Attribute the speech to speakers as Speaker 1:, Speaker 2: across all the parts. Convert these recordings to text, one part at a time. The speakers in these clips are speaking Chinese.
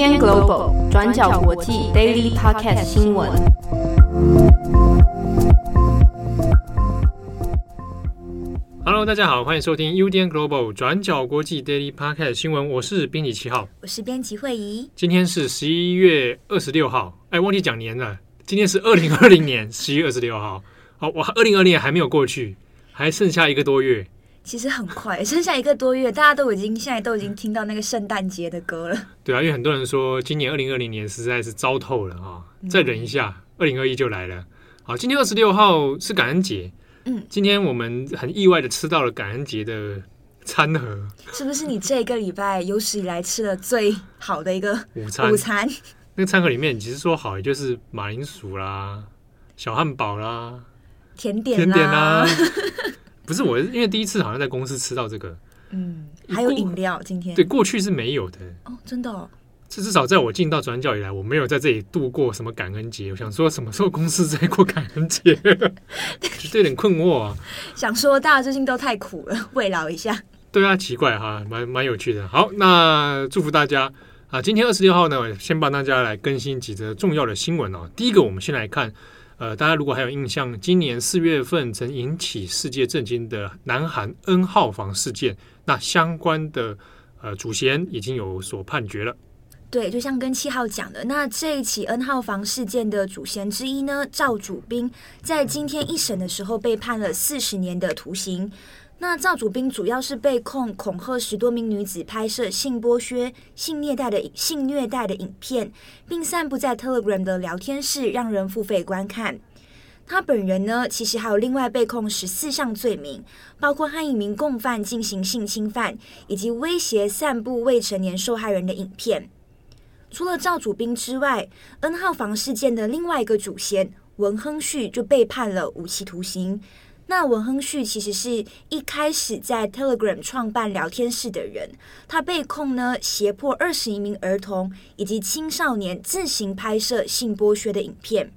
Speaker 1: UDN Global 转角国际 Daily Podcast 新闻。
Speaker 2: Hello，大家好，欢迎收听 UDN Global 转角国际 Daily Podcast 新闻。我是编辑七号，
Speaker 3: 我是编辑惠仪。
Speaker 2: 今天是十一月二十六号，哎，忘记讲年了。今天是二零二零年十一月二十六号。好，我二零二零年还没有过去，还剩下一个多月。
Speaker 3: 其实很快，剩下一个多月，大家都已经现在都已经听到那个圣诞节的歌了。
Speaker 2: 对啊，因为很多人说今年二零二零年实在是糟透了啊，再忍一下，二零二一就来了。好，今天二十六号是感恩节，嗯，今天我们很意外的吃到了感恩节的餐盒，
Speaker 3: 是不是你这个礼拜有史以来吃的最好的一个午餐？午餐
Speaker 2: 那个餐盒里面，其实说好也就是马铃薯啦、小汉堡啦、
Speaker 3: 甜点甜点啦。
Speaker 2: 不是我，因为第一次好像在公司吃到这个，
Speaker 3: 嗯，还有饮料。今天
Speaker 2: 对过去是没有的
Speaker 3: 哦，真的哦。
Speaker 2: 这至少在我进到转角以来，我没有在这里度过什么感恩节。我想说，什么时候公司在过感恩节？就有点困惑啊。
Speaker 3: 想说，大家最近都太苦了，慰劳一下。
Speaker 2: 对啊，奇怪哈，蛮蛮有趣的。好，那祝福大家啊！今天二十六号呢，先帮大家来更新几则重要的新闻哦。第一个，我们先来看。呃，大家如果还有印象，今年四月份曾引起世界震惊的南韩 N 号房事件，那相关的呃主嫌已经有所判决了。
Speaker 3: 对，就像跟七号讲的，那这一起 N 号房事件的主嫌之一呢，赵主斌，在今天一审的时候被判了四十年的徒刑。那赵主斌主要是被控恐吓十多名女子拍摄性剥削、性虐待的性虐待的影片，并散布在 Telegram 的聊天室，让人付费观看。他本人呢，其实还有另外被控十四项罪名，包括和一名共犯进行性侵犯，以及威胁散布未成年受害人的影片。除了赵主斌之外，N 号房事件的另外一个主嫌文亨旭就被判了无期徒刑。那文亨旭其实是一开始在 Telegram 创办聊天室的人，他被控呢胁迫二十一名儿童以及青少年自行拍摄性剥削的影片，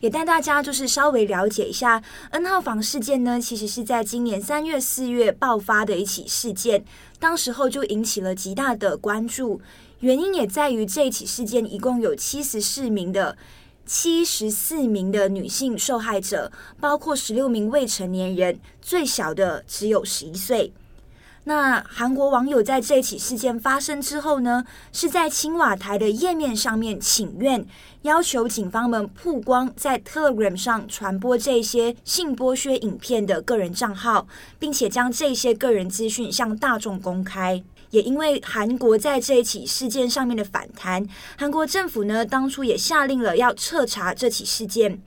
Speaker 3: 也带大家就是稍微了解一下 N 号房事件呢，其实是在今年三月四月爆发的一起事件，当时候就引起了极大的关注，原因也在于这一起事件一共有七十四名的。七十四名的女性受害者，包括十六名未成年人，最小的只有十一岁。那韩国网友在这起事件发生之后呢，是在青瓦台的页面上面请愿，要求警方们曝光在 Telegram 上传播这些性剥削影片的个人账号，并且将这些个人资讯向大众公开。也因为韩国在这一起事件上面的反弹，韩国政府呢当初也下令了要彻查这起事件。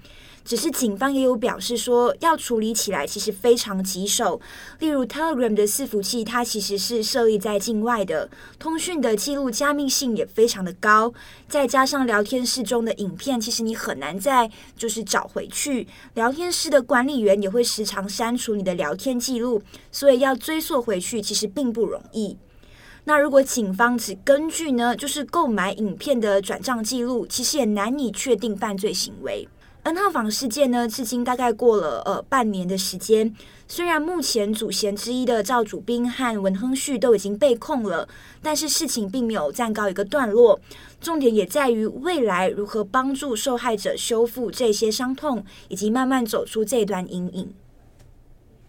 Speaker 3: 只是警方也有表示说，要处理起来其实非常棘手。例如 Telegram 的伺服器，它其实是设立在境外的，通讯的记录加密性也非常的高。再加上聊天室中的影片，其实你很难再就是找回去。聊天室的管理员也会时常删除你的聊天记录，所以要追溯回去其实并不容易。那如果警方只根据呢，就是购买影片的转账记录，其实也难以确定犯罪行为。N 号房事件呢，至今大概过了呃半年的时间。虽然目前主嫌之一的赵主彬和文亨旭都已经被控了，但是事情并没有暂告一个段落。重点也在于未来如何帮助受害者修复这些伤痛，以及慢慢走出这段阴影。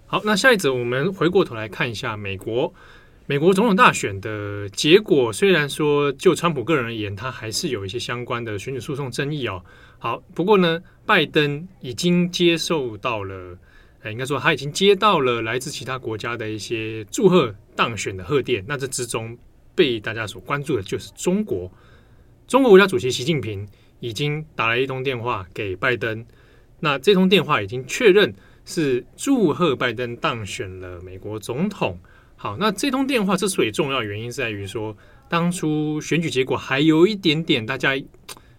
Speaker 2: 好，那下一则我们回过头来看一下美国。美国总统大选的结果，虽然说就川普个人而言，他还是有一些相关的选举诉讼争议哦。好，不过呢，拜登已经接受到了，呃，应该说他已经接到了来自其他国家的一些祝贺当选的贺电。那这之中被大家所关注的就是中国，中国国家主席习近平已经打了一通电话给拜登，那这通电话已经确认是祝贺拜登当选了美国总统。好，那这通电话之所以重要，原因在于说，当初选举结果还有一点点，大家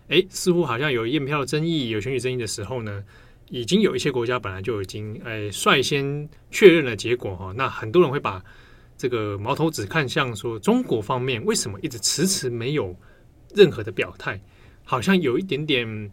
Speaker 2: 哎，似乎好像有验票争议、有选举争议的时候呢，已经有一些国家本来就已经哎率先确认了结果哈。那很多人会把这个矛头指看向说，中国方面为什么一直迟迟没有任何的表态，好像有一点点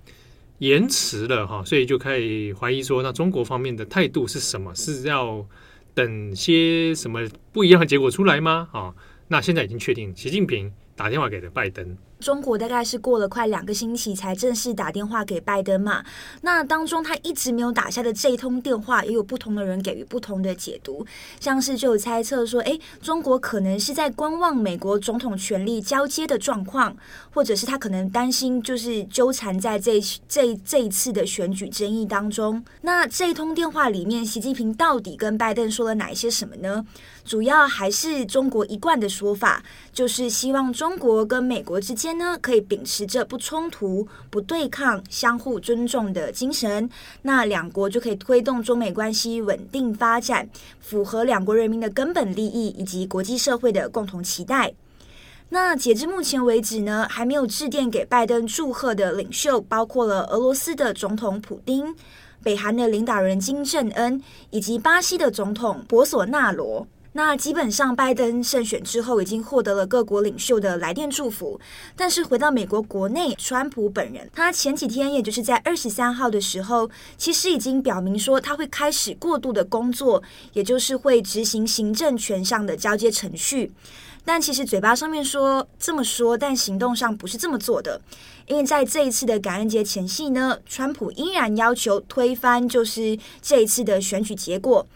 Speaker 2: 延迟了哈，所以就可以怀疑说，那中国方面的态度是什么？是要？等些什么不一样的结果出来吗？啊、哦，那现在已经确定，习近平打电话给了拜登，
Speaker 3: 中国大概是过了快两个星期才正式打电话给拜登嘛。那当中他一直没有打下的这一通电话，也有不同的人给予不同的解读。像是就有猜测说，诶，中国可能是在观望美国总统权力交接的状况，或者是他可能担心就是纠缠在这这这一次的选举争议当中。那这一通电话里面，习近平到底跟拜登说了哪一些什么呢？主要还是中国一贯的说法，就是希望中国跟美国之间呢，可以秉持着不冲突、不对抗、相互尊重的精神，那两国就可以推动中美关系稳定发展，符合两国人民的根本利益以及国际社会的共同期待。那截至目前为止呢，还没有致电给拜登祝贺的领袖，包括了俄罗斯的总统普丁、北韩的领导人金正恩以及巴西的总统博索纳罗。那基本上，拜登胜选之后已经获得了各国领袖的来电祝福。但是回到美国国内，川普本人他前几天，也就是在二十三号的时候，其实已经表明说他会开始过渡的工作，也就是会执行行政权上的交接程序。但其实嘴巴上面说这么说，但行动上不是这么做的。因为在这一次的感恩节前夕呢，川普依然要求推翻就是这一次的选举结果。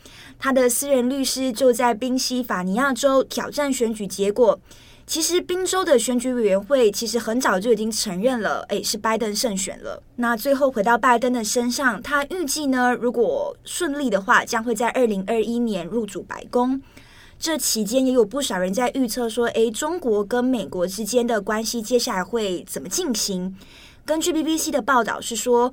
Speaker 3: 他的私人律师就在宾夕法尼亚州挑战选举结果。其实宾州的选举委员会其实很早就已经承认了，诶，是拜登胜选了。那最后回到拜登的身上，他预计呢，如果顺利的话，将会在二零二一年入主白宫。这期间也有不少人在预测说，诶，中国跟美国之间的关系接下来会怎么进行？根据 BBC 的报道是说。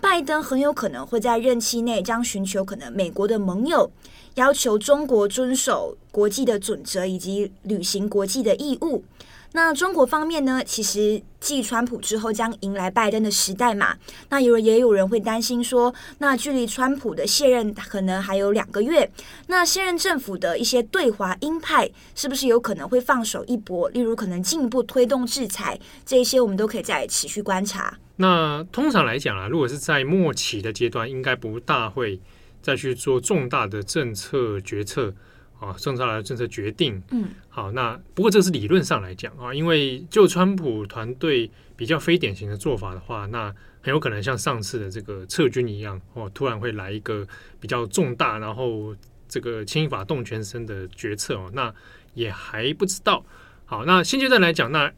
Speaker 3: 拜登很有可能会在任期内将寻求可能美国的盟友，要求中国遵守国际的准则以及履行国际的义务。那中国方面呢？其实继川普之后将迎来拜登的时代嘛。那有也有人会担心说，那距离川普的卸任可能还有两个月，那现任政府的一些对华鹰派是不是有可能会放手一搏？例如可能进一步推动制裁，这一些我们都可以再持续观察。
Speaker 2: 那通常来讲啊，如果是在末期的阶段，应该不大会再去做重大的政策决策啊，重大的政策决定。
Speaker 3: 嗯，
Speaker 2: 好，那不过这是理论上来讲啊，因为就川普团队比较非典型的做法的话，那很有可能像上次的这个撤军一样，哦，突然会来一个比较重大，然后这个牵一发动全身的决策哦，那也还不知道。好，那现阶段来讲，那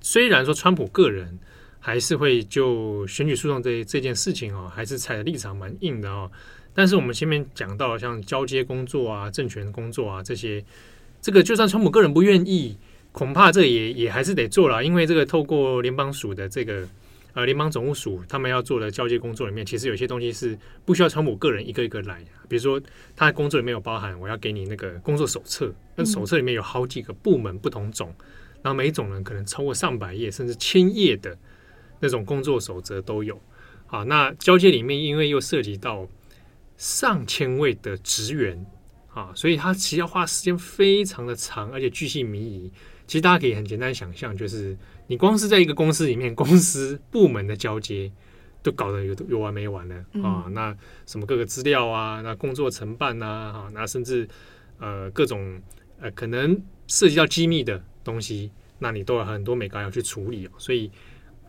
Speaker 2: 虽然说川普个人。还是会就选举诉讼这这件事情哦，还是踩的立场蛮硬的哦。但是我们前面讲到像交接工作啊、政权工作啊这些，这个就算川普个人不愿意，恐怕这也也还是得做了，因为这个透过联邦署的这个呃联邦总务署他们要做的交接工作里面，其实有些东西是不需要川普个人一个一个来，比如说他的工作里面有包含我要给你那个工作手册，那手册里面有好几个部门不同种，然后每一种呢可能超过上百页甚至千页的。那种工作守则都有，好，那交接里面因为又涉及到上千位的职员啊，所以他其实要花时间非常的长，而且巨细靡遗。其实大家可以很简单想象，就是你光是在一个公司里面，公司部门的交接都搞得有有完没完了啊。那什么各个资料啊，那工作承办呐，啊，那甚至呃各种呃可能涉及到机密的东西，那你都有很多美感要去处理哦，所以。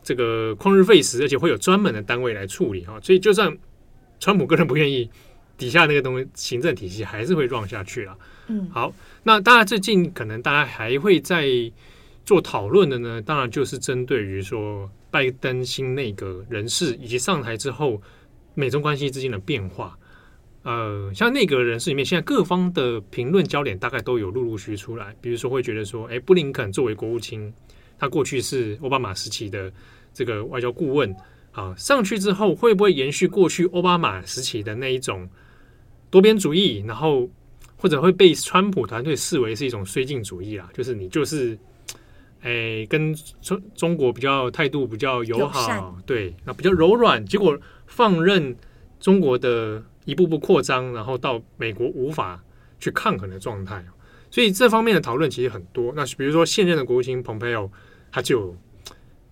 Speaker 2: 这个旷日费时，而且会有专门的单位来处理哈，所以就算川普个人不愿意，底下那个东西行政体系还是会 run 下去了。
Speaker 3: 嗯，
Speaker 2: 好，那当然最近可能大家还会在做讨论的呢，当然就是针对于说拜登新内阁人士以及上台之后美中关系之间的变化。呃，像内阁人士里面，现在各方的评论焦点大概都有陆陆续续出来，比如说会觉得说，哎，布林肯作为国务卿。他过去是奥巴马时期的这个外交顾问，啊，上去之后会不会延续过去奥巴马时期的那一种多边主义？然后或者会被川普团队视为是一种绥靖主义啦，就是你就是，哎，跟中中国比较态度比较友好，对，那比较柔软，结果放任中国的一步步扩张，然后到美国无法去抗衡的状态。所以这方面的讨论其实很多。那比如说现任的国务卿蓬佩奥，他就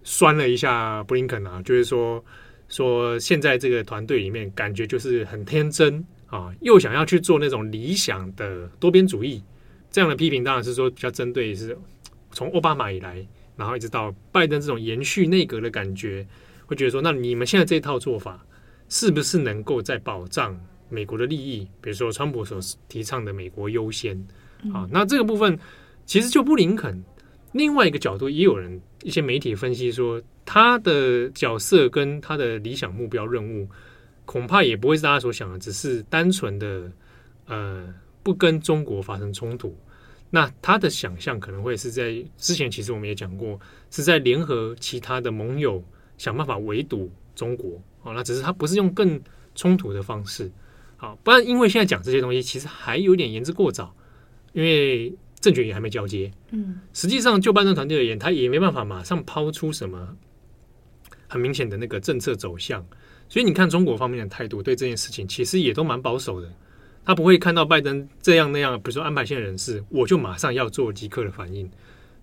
Speaker 2: 酸了一下布林肯啊，就是说说现在这个团队里面感觉就是很天真啊，又想要去做那种理想的多边主义。这样的批评当然是说比较针对是从奥巴马以来然后一直到拜登这种延续内阁的感觉，会觉得说，那你们现在这套做法是不是能够在保障美国的利益？比如说川普所提倡的“美国优先”啊，那这个部分其实就布林肯另外一个角度，也有人一些媒体分析说，他的角色跟他的理想目标任务，恐怕也不会是大家所想的，只是单纯的呃不跟中国发生冲突。那他的想象可能会是在之前，其实我们也讲过，是在联合其他的盟友想办法围堵中国啊。那只是他不是用更冲突的方式，好，不然因为现在讲这些东西，其实还有点言之过早，因为政权也还没交接。嗯，实际上就拜登团队而言，他也没办法马上抛出什么很明显的那个政策走向，所以你看中国方面的态度对这件事情，其实也都蛮保守的。他不会看到拜登这样那样，比如说安排线人士，我就马上要做即刻的反应。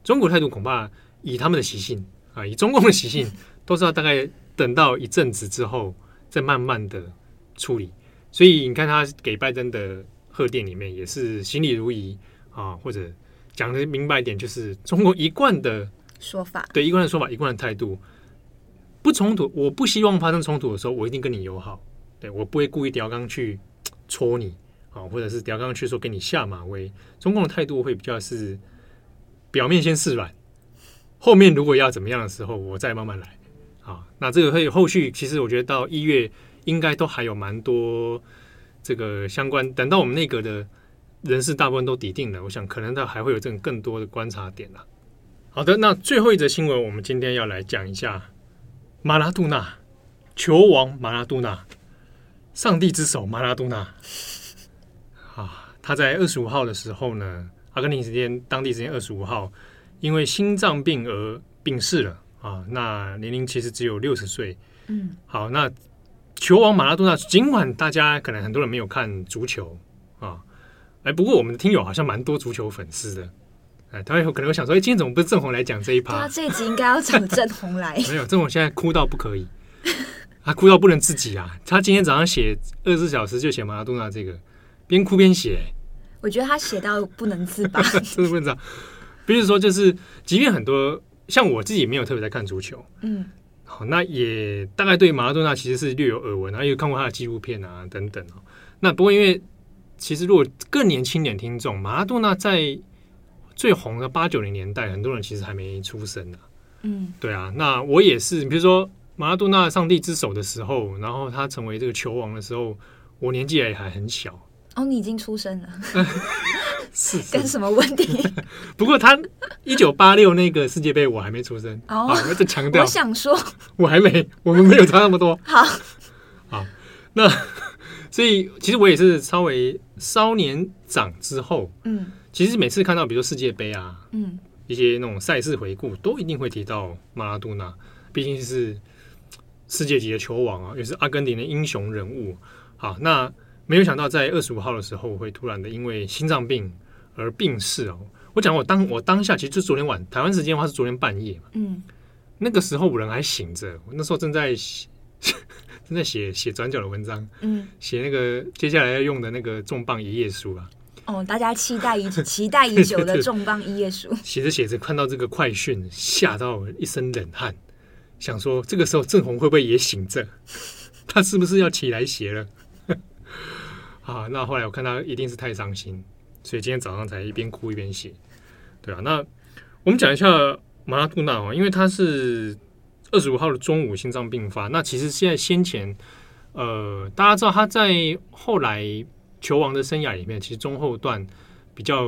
Speaker 2: 中国态度恐怕以他们的习性啊，以中共的习性，都是要大概等到一阵子之后再慢慢的处理。所以你看他给拜登的贺电里面也是行礼如仪啊，或者讲的明白一点，就是中国一贯的
Speaker 3: 说法，
Speaker 2: 对一贯的说法，一贯的态度，不冲突。我不希望发生冲突的时候，我一定跟你友好，对我不会故意吊刚去戳你。啊，或者是调刚去说给你下马威，中共的态度会比较是表面先示软，后面如果要怎么样的时候，我再慢慢来。啊，那这个会后续，其实我觉得到一月应该都还有蛮多这个相关，等到我们内阁的人事大部分都抵定了，我想可能他还会有这种更多的观察点啦。好的，那最后一则新闻，我们今天要来讲一下马拉杜纳球王马拉杜纳，上帝之手马拉杜纳。啊，他在二十五号的时候呢，阿根廷时间当地时间二十五号，因为心脏病而病逝了啊。那年龄其实只有六十岁。嗯，好，那球王马拉多纳，尽管大家可能很多人没有看足球啊，哎，不过我们的听友好像蛮多足球粉丝的。哎，他有可能会想说，哎，今天怎么不是郑红来讲这一趴？
Speaker 3: 他这一集应该要找郑红来。
Speaker 2: 没有，郑红现在哭到不可以，他哭到不能自己啊。他今天早上写二十四小时就写马拉多纳这个。边哭边写，
Speaker 3: 我觉得他写到不能自拔，
Speaker 2: 真的不能自拔。比如说，就是即便很多像我自己没有特别在看足球，嗯，好，那也大概对马拉多纳其实是略有耳闻，然后也有看过他的纪录片啊等等哦。那不过因为其实如果更年轻点听众，马拉多纳在最红的八九零年代，很多人其实还没出生呢。嗯，对啊，那我也是，比如说马拉多纳上帝之手的时候，然后他成为这个球王的时候，我年纪也还很小。
Speaker 3: 哦，你已经出生了，
Speaker 2: 是，
Speaker 3: 跟什么问题？
Speaker 2: 不过他一九八六那个世界杯我还没出生哦，我在强调，
Speaker 3: 我想说，
Speaker 2: 我还没，我们没有差那么多。
Speaker 3: 好，
Speaker 2: 好，那所以其实我也是稍微稍年长之后，嗯，其实每次看到比如说世界杯啊，嗯，一些那种赛事回顾，都一定会提到马拉多纳，毕竟是世界级的球王啊，也是阿根廷的英雄人物。好，那。没有想到在二十五号的时候会突然的因为心脏病而病逝哦。我讲我当我当下其实就昨天晚台湾时间的话是昨天半夜嘛，嗯，那个时候我人还醒着，我那时候正在写 正在写写转角的文章，嗯，写那个接下来要用的那个重磅一页书啊。
Speaker 3: 哦，大家期待已 期待已久的重磅一页书。
Speaker 2: 写着写着看到这个快讯，吓到一身冷汗，想说这个时候郑红会不会也醒着？他是不是要起来写了？啊，那后来我看他一定是太伤心，所以今天早上才一边哭一边写，对啊。那我们讲一下马拉杜纳哦，因为他是二十五号的中午心脏病发。那其实现在先前，呃，大家知道他在后来球王的生涯里面，其实中后段比较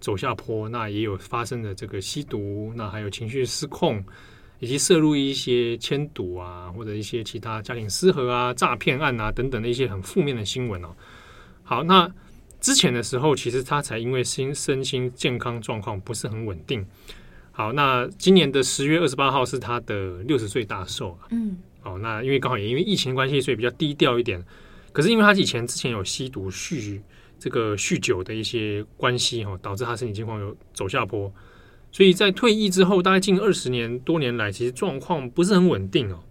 Speaker 2: 走下坡，那也有发生的这个吸毒，那还有情绪失控，以及涉入一些签赌啊，或者一些其他家庭失和啊、诈骗案啊等等的一些很负面的新闻哦。好，那之前的时候，其实他才因为心身心健康状况不是很稳定。好，那今年的十月二十八号是他的六十岁大寿。嗯，好，那因为刚好也因为疫情关系，所以比较低调一点。可是因为他以前之前有吸毒、酗这个酗酒的一些关系，哈，导致他身体情况有走下坡。所以在退役之后，大概近二十年多年来，其实状况不是很稳定哦。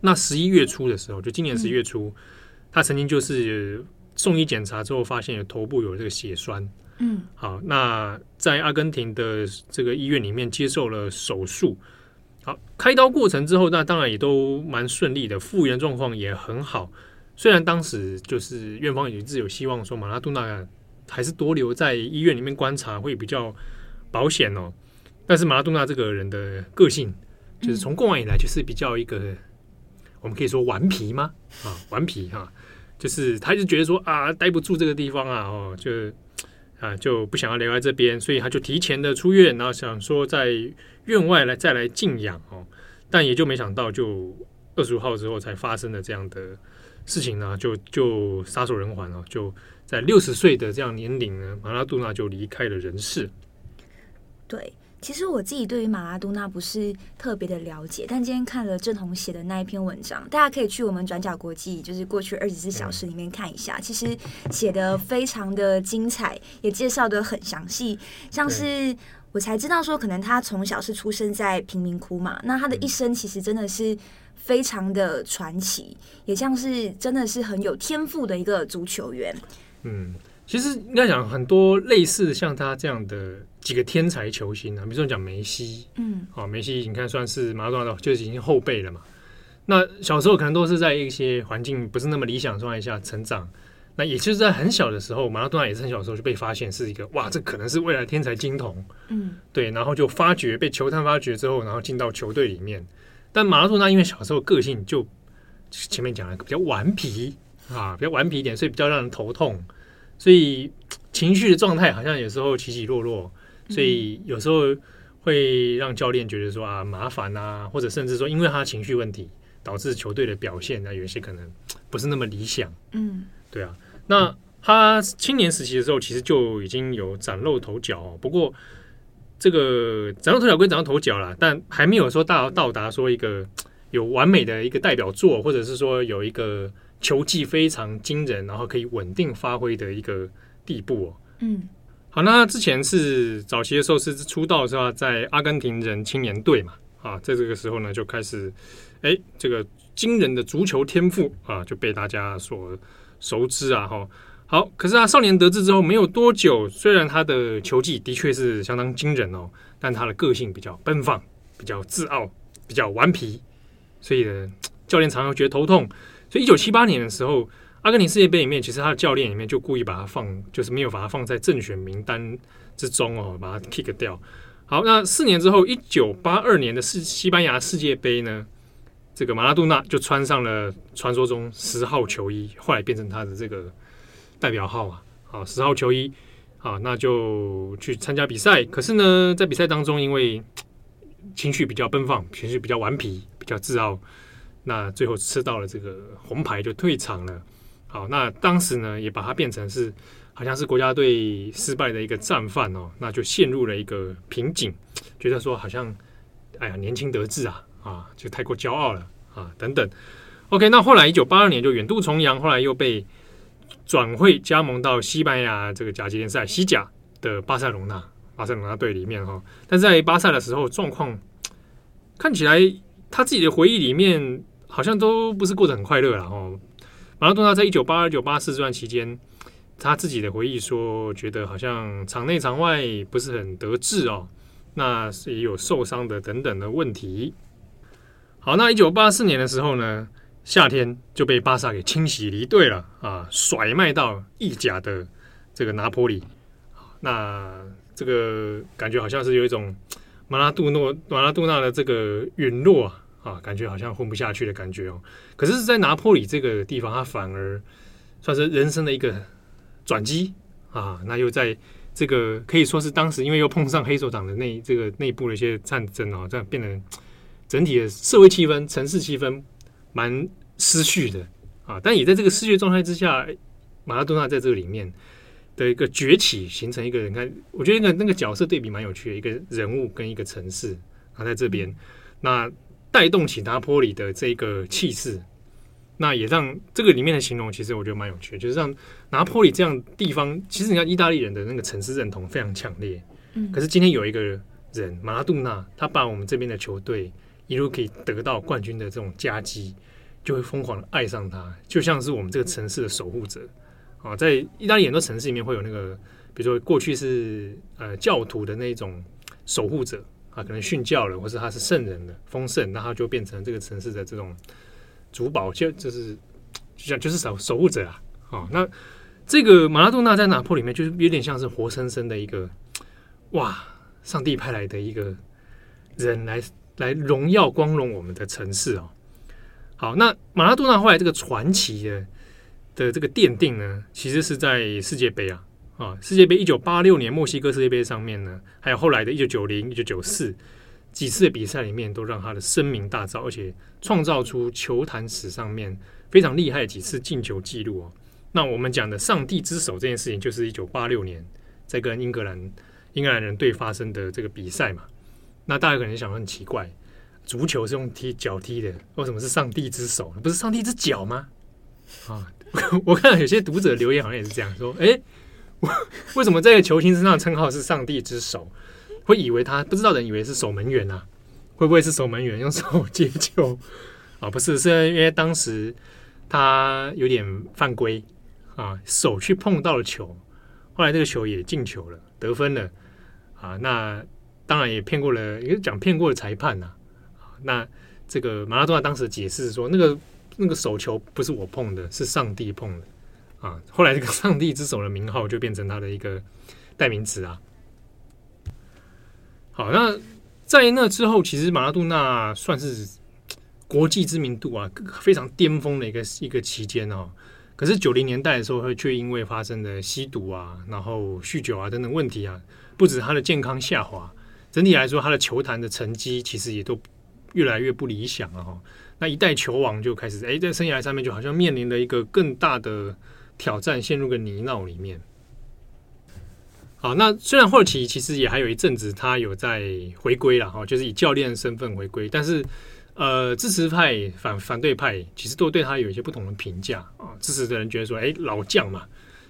Speaker 2: 那十一月初的时候，就今年十一月初，嗯、他曾经就是。送医检查之后，发现有头部有这个血栓，
Speaker 3: 嗯，
Speaker 2: 好，那在阿根廷的这个医院里面接受了手术。好，开刀过程之后，那当然也都蛮顺利的，复原状况也很好。虽然当时就是院方也一直有希望说马拉杜纳还是多留在医院里面观察会比较保险哦，但是马拉杜纳这个人的个性，就是从过往以来就是比较一个，我们可以说顽皮吗？啊，顽皮哈，就是他就觉得说啊，待不住这个地方啊，哦，就啊就不想要留在这边，所以他就提前的出院，然后想说在院外来再来静养哦，但也就没想到，就二十五号之后才发生的这样的事情呢，就就撒手人寰哦，就在六十岁的这样年龄呢，马拉杜纳就离开了人世。
Speaker 3: 对。其实我自己对于马拉多纳不是特别的了解，但今天看了郑红写的那一篇文章，大家可以去我们转角国际，就是过去二十四小时里面看一下，其实写的非常的精彩，也介绍的很详细。像是我才知道说，可能他从小是出生在贫民窟嘛，那他的一生其实真的是非常的传奇，也像是真的是很有天赋的一个足球员。
Speaker 2: 嗯。其实应该讲很多类似像他这样的几个天才球星啊，比如说讲梅西，嗯，好，梅西你看算是马拉多纳的，就是已经后辈了嘛。那小时候可能都是在一些环境不是那么理想的状态下成长，那也就是在很小的时候，马拉多纳也是很小的时候就被发现是一个哇，这可能是未来天才金童，嗯，对，然后就发掘被球探发掘之后，然后进到球队里面。但马拉多纳因为小时候个性就前面讲了比较顽皮啊，比较顽皮一点，所以比较让人头痛。所以情绪的状态好像有时候起起落落，所以有时候会让教练觉得说啊麻烦啊，或者甚至说因为他情绪问题导致球队的表现啊有些可能不是那么理想。嗯，对啊。那他青年时期的时候其实就已经有崭露头角，哦不过这个崭露头角归崭露头角啦，但还没有说到到达说一个有完美的一个代表作，或者是说有一个。球技非常惊人，然后可以稳定发挥的一个地步哦。嗯，好，那之前是早期的时候是出道是吧，在阿根廷人青年队嘛，啊，在这个时候呢就开始，哎，这个惊人的足球天赋啊就被大家所熟知啊。哈，好，可是他少年得志之后没有多久，虽然他的球技的确是相当惊人哦，但他的个性比较奔放，比较自傲，比较顽皮，所以呢，教练常常觉得头痛。所以，一九七八年的时候，阿根廷世界杯里面，其实他的教练里面就故意把他放，就是没有把他放在正选名单之中哦，把他 kick 掉。好，那四年之后，一九八二年的世西班牙世界杯呢，这个马拉杜纳就穿上了传说中十号球衣，后来变成他的这个代表号啊，好，十号球衣，好，那就去参加比赛。可是呢，在比赛当中，因为情绪比较奔放，情绪比较顽皮，比较自傲。那最后吃到了这个红牌就退场了。好，那当时呢也把他变成是好像是国家队失败的一个战犯哦，那就陷入了一个瓶颈，觉得说好像哎呀年轻得志啊啊，就太过骄傲了啊等等。OK，那后来一九八二年就远渡重洋，后来又被转会加盟到西班牙这个甲级联赛西甲的巴塞隆那巴塞隆那队里面哈。但在巴塞的时候状况看起来他自己的回忆里面。好像都不是过得很快乐了哦。马拉多纳在一九八二、九八四这段期间，他自己的回忆说，觉得好像场内场外不是很得志哦。那是也有受伤的等等的问题。好，那一九八四年的时候呢，夏天就被巴萨给清洗离队了啊，甩卖到意甲的这个拿坡里。那这个感觉好像是有一种马拉杜诺、马拉多纳的这个陨落啊。啊，感觉好像混不下去的感觉哦。可是，在拿破里这个地方，他反而算是人生的一个转机啊。那又在这个可以说是当时，因为又碰上黑手党的内这个内部的一些战争哦，这样变得整体的社会气氛、城市气氛蛮失序的啊。但也在这个失序状态之下，马拉多纳在这个里面的一个崛起，形成一个人看，我觉得那个那个角色对比蛮有趣的，一个人物跟一个城市啊，在这边那。带动起拿坡里的这个气势，那也让这个里面的形容，其实我觉得蛮有趣的，就是让拿坡里这样地方，其实你看意大利人的那个城市认同非常强烈。嗯，可是今天有一个人马拉杜纳，他把我们这边的球队一路可以得到冠军的这种夹击，就会疯狂的爱上他，就像是我们这个城市的守护者啊。在意大利很多城市里面会有那个，比比如说过去是呃教徒的那种守护者啊，可能殉教了，或是他是圣人的丰盛，那他就变成这个城市的这种主保，就就是就像就是守守护者啊。啊，那这个马拉多纳在拿破里面就是有点像是活生生的一个哇，上帝派来的一个人来来荣耀光荣我们的城市哦。好，那马拉多纳后来这个传奇的的这个奠定呢，其实是在世界杯啊啊，世界杯一九八六年墨西哥世界杯上面呢，还有后来的一九九零、一九九四几次的比赛里面，都让他的声名大噪，而且创造出球坛史上面非常厉害的几次进球记录哦。那我们讲的“上帝之手”这件事情，就是一九八六年在跟英格兰英格兰人队发生的这个比赛嘛。那大家可能想很奇怪。足球是用踢脚踢的，为什么是上帝之手？不是上帝之脚吗？啊，我看到有些读者留言好像也是这样说。哎、为什么这个球星身上称号是上帝之手？会以为他不知道的人以为是守门员啊？会不会是守门员用手接球？啊，不是，是因为当时他有点犯规啊，手去碰到了球，后来这个球也进球了，得分了啊。那当然也骗过了，也讲骗过了裁判呐、那这个马拉多纳当时解释说，那个那个手球不是我碰的，是上帝碰的啊。后来这个 “上帝之手”的名号就变成他的一个代名词啊。好，那在那之后，其实马拉多纳算是国际知名度啊非常巅峰的一个一个期间哦。可是九零年代的时候，会却因为发生的吸毒啊、然后酗酒啊等等问题啊，不止他的健康下滑，整体来说，他的球坛的成绩其实也都。越来越不理想了哈，那一代球王就开始哎，在生涯上面就好像面临了一个更大的挑战，陷入个泥淖里面。好，那虽然霍尔奇其实也还有一阵子他有在回归了哈，就是以教练身份回归，但是呃，支持派反反对派其实都对他有一些不同的评价啊。支持的人觉得说，哎，老将嘛，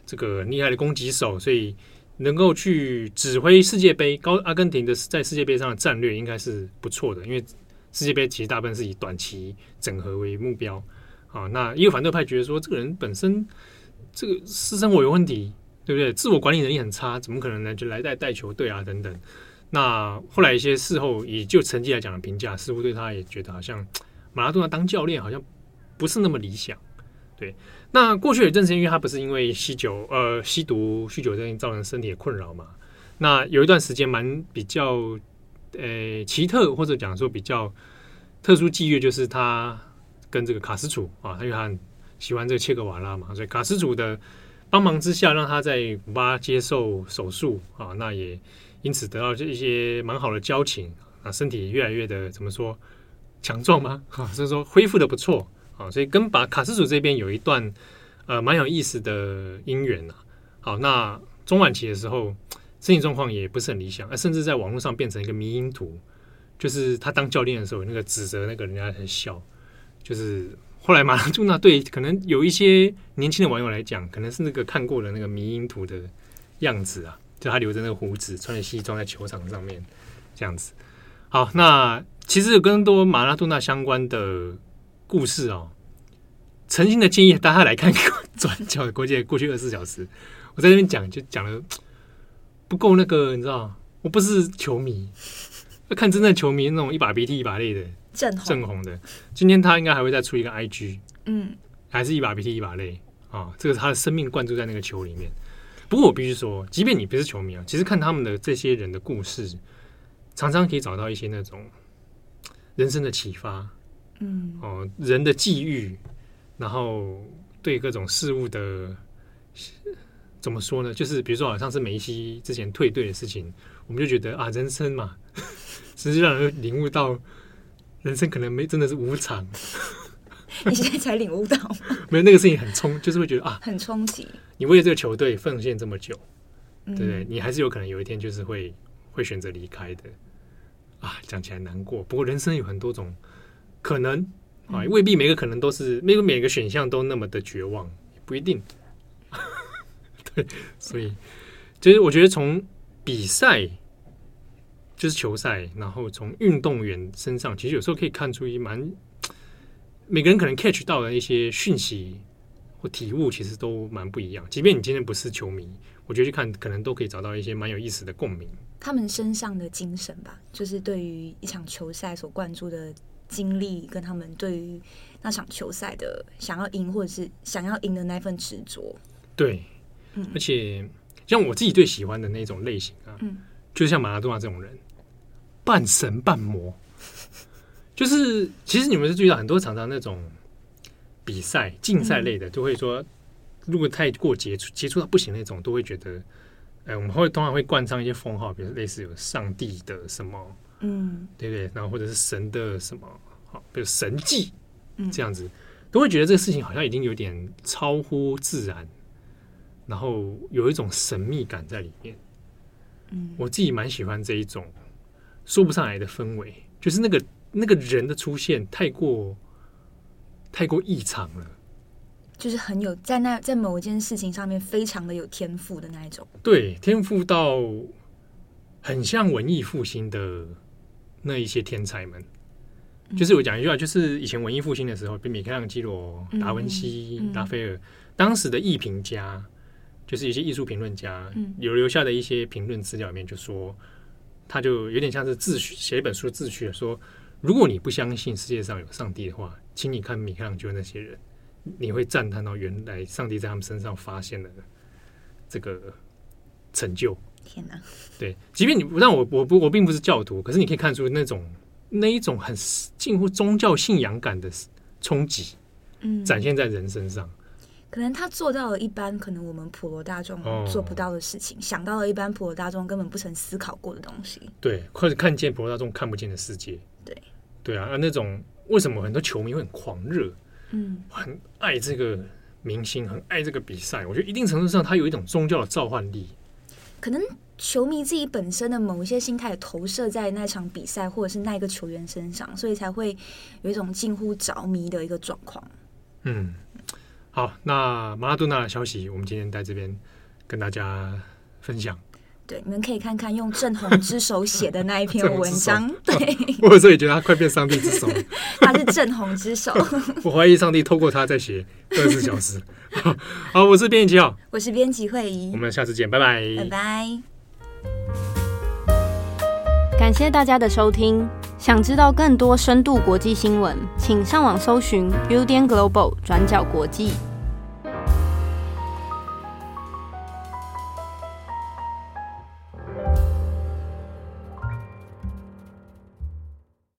Speaker 2: 这个厉害的攻击手，所以能够去指挥世界杯，高阿根廷的在世界杯上的战略应该是不错的，因为。世界杯其实大部分是以短期整合为目标啊。那一个反对派觉得说，这个人本身这个私生活有问题，对不对？自我管理能力很差，怎么可能呢？就来带带球队啊等等。那后来一些事后以就成绩来讲的评价，似乎对他也觉得好像马拉多纳当教练好像不是那么理想。对，那过去有阵子，因为他不是因为吸酒呃吸毒酗酒这样造成身体的困扰嘛。那有一段时间蛮比较。呃，奇特或者讲说比较特殊际遇，就是他跟这个卡斯楚啊，他因为他喜欢这个切格瓦拉嘛，所以卡斯楚的帮忙之下，让他在古巴接受手术啊，那也因此得到这一些蛮好的交情啊，身体越来越的怎么说强壮吗？啊，所以说恢复的不错啊，所以跟把卡斯楚这边有一段呃蛮有意思的姻缘呐。好，那中晚期的时候。身体状况也不是很理想，甚至在网络上变成一个迷因图，就是他当教练的时候，那个指责那个人家很笑，就是后来马拉多纳对可能有一些年轻的网友来讲，可能是那个看过的那个迷因图的样子啊，就他留着那个胡子，穿着西装在球场上面这样子。好，那其实有更多马拉多纳相关的故事哦，诚心的建议大家来看看转角国际过去二十四小时，我在这边讲就讲了。不够那个，你知道，我不是球迷，要看真正球迷那种一把鼻涕一把泪的正红正红的。今天他应该还会再出一个 IG，嗯，还是一把鼻涕一把泪啊，这个是他的生命灌注在那个球里面。不过我必须说，即便你不是球迷啊，其实看他们的这些人的故事，常常可以找到一些那种人生的启发，嗯，哦，人的际遇，然后对各种事物的。怎么说呢？就是比如说，好像是梅西之前退队的事情，我们就觉得啊，人生嘛，实际上领悟到人生可能没真的是无常。
Speaker 3: 你现在才领悟到吗？
Speaker 2: 没有那个事情很冲，就是会觉得啊，
Speaker 3: 很冲击。
Speaker 2: 你为了这个球队奉献这么久，对不对？你还是有可能有一天就是会会选择离开的。啊，讲起来难过。不过人生有很多种可能啊，未必每个可能都是，没有每个选项都那么的绝望，不一定。对所以，其实我觉得从比赛就是球赛，然后从运动员身上，其实有时候可以看出一蛮每个人可能 catch 到的一些讯息，或体悟，其实都蛮不一样。即便你今天不是球迷，我觉得去看可能都可以找到一些蛮有意思的共鸣。
Speaker 3: 他们身上的精神吧，就是对于一场球赛所灌注的精力，跟他们对于那场球赛的想要赢或者是想要赢的那份执着。
Speaker 2: 对，嗯，而且像我自己最喜欢的那种类型啊，嗯，就像马拉多纳这种人，半神半魔。就是其实你们是注意到很多常常那种比赛竞赛类的，都会说，如果太过接触接触到不行那种，都会觉得。哎，我们会通常会冠上一些封号，比如类似有上帝的什么，嗯，对不对？然后或者是神的什么，好，比如神迹，嗯，这样子，都会觉得这个事情好像已经有点超乎自然，然后有一种神秘感在里面。嗯，我自己蛮喜欢这一种说不上来的氛围，就是那个那个人的出现太过太过异常了。
Speaker 3: 就是很有在那在某一件事情上面非常的有天赋的那一种，
Speaker 2: 对，天赋到很像文艺复兴的那一些天才们。嗯、就是我讲一句话，就是以前文艺复兴的时候，比米开朗基罗、达文西、拉斐尔，当时的艺评家，就是一些艺术评论家，嗯、有留下的一些评论资料里面就说，他就有点像是自序，写一本书自序说，如果你不相信世界上有上帝的话，请你看米开朗基罗那些人。你会赞叹到，原来上帝在他们身上发现了这个成就。
Speaker 3: 天哪！
Speaker 2: 对，即便你不让我，我不，我并不是教徒，可是你可以看出那种那一种很近乎宗教信仰感的冲击，嗯，展现在人身上。
Speaker 3: 可能他做到了一般可能我们普罗大众做不到的事情，哦、想到了一般普罗大众根本不曾思考过的东西。
Speaker 2: 对，或者看见普罗大众看不见的世界。
Speaker 3: 对，
Speaker 2: 对啊，那种为什么很多球迷会很狂热？嗯，很爱这个明星，很爱这个比赛。我觉得一定程度上，他有一种宗教的召唤力。
Speaker 3: 可能球迷自己本身的某一些心态投射在那场比赛，或者是那一个球员身上，所以才会有一种近乎着迷的一个状况。
Speaker 2: 嗯，好，那马拉多纳的消息，我们今天在这边跟大家分享。
Speaker 3: 对，你们可以看看用正红之手写的那一篇文章。对，
Speaker 2: 我有时候也觉得他快变上帝之手。
Speaker 3: 他是正红之手。
Speaker 2: 我怀疑上帝透过他在写二十四小时。好，我是编辑七号，
Speaker 3: 我是编辑慧仪，
Speaker 2: 我们下次见，拜拜，
Speaker 3: 拜拜。
Speaker 1: 感谢大家的收听。想知道更多深度国际新闻，请上网搜寻 Udan Global 转角国际。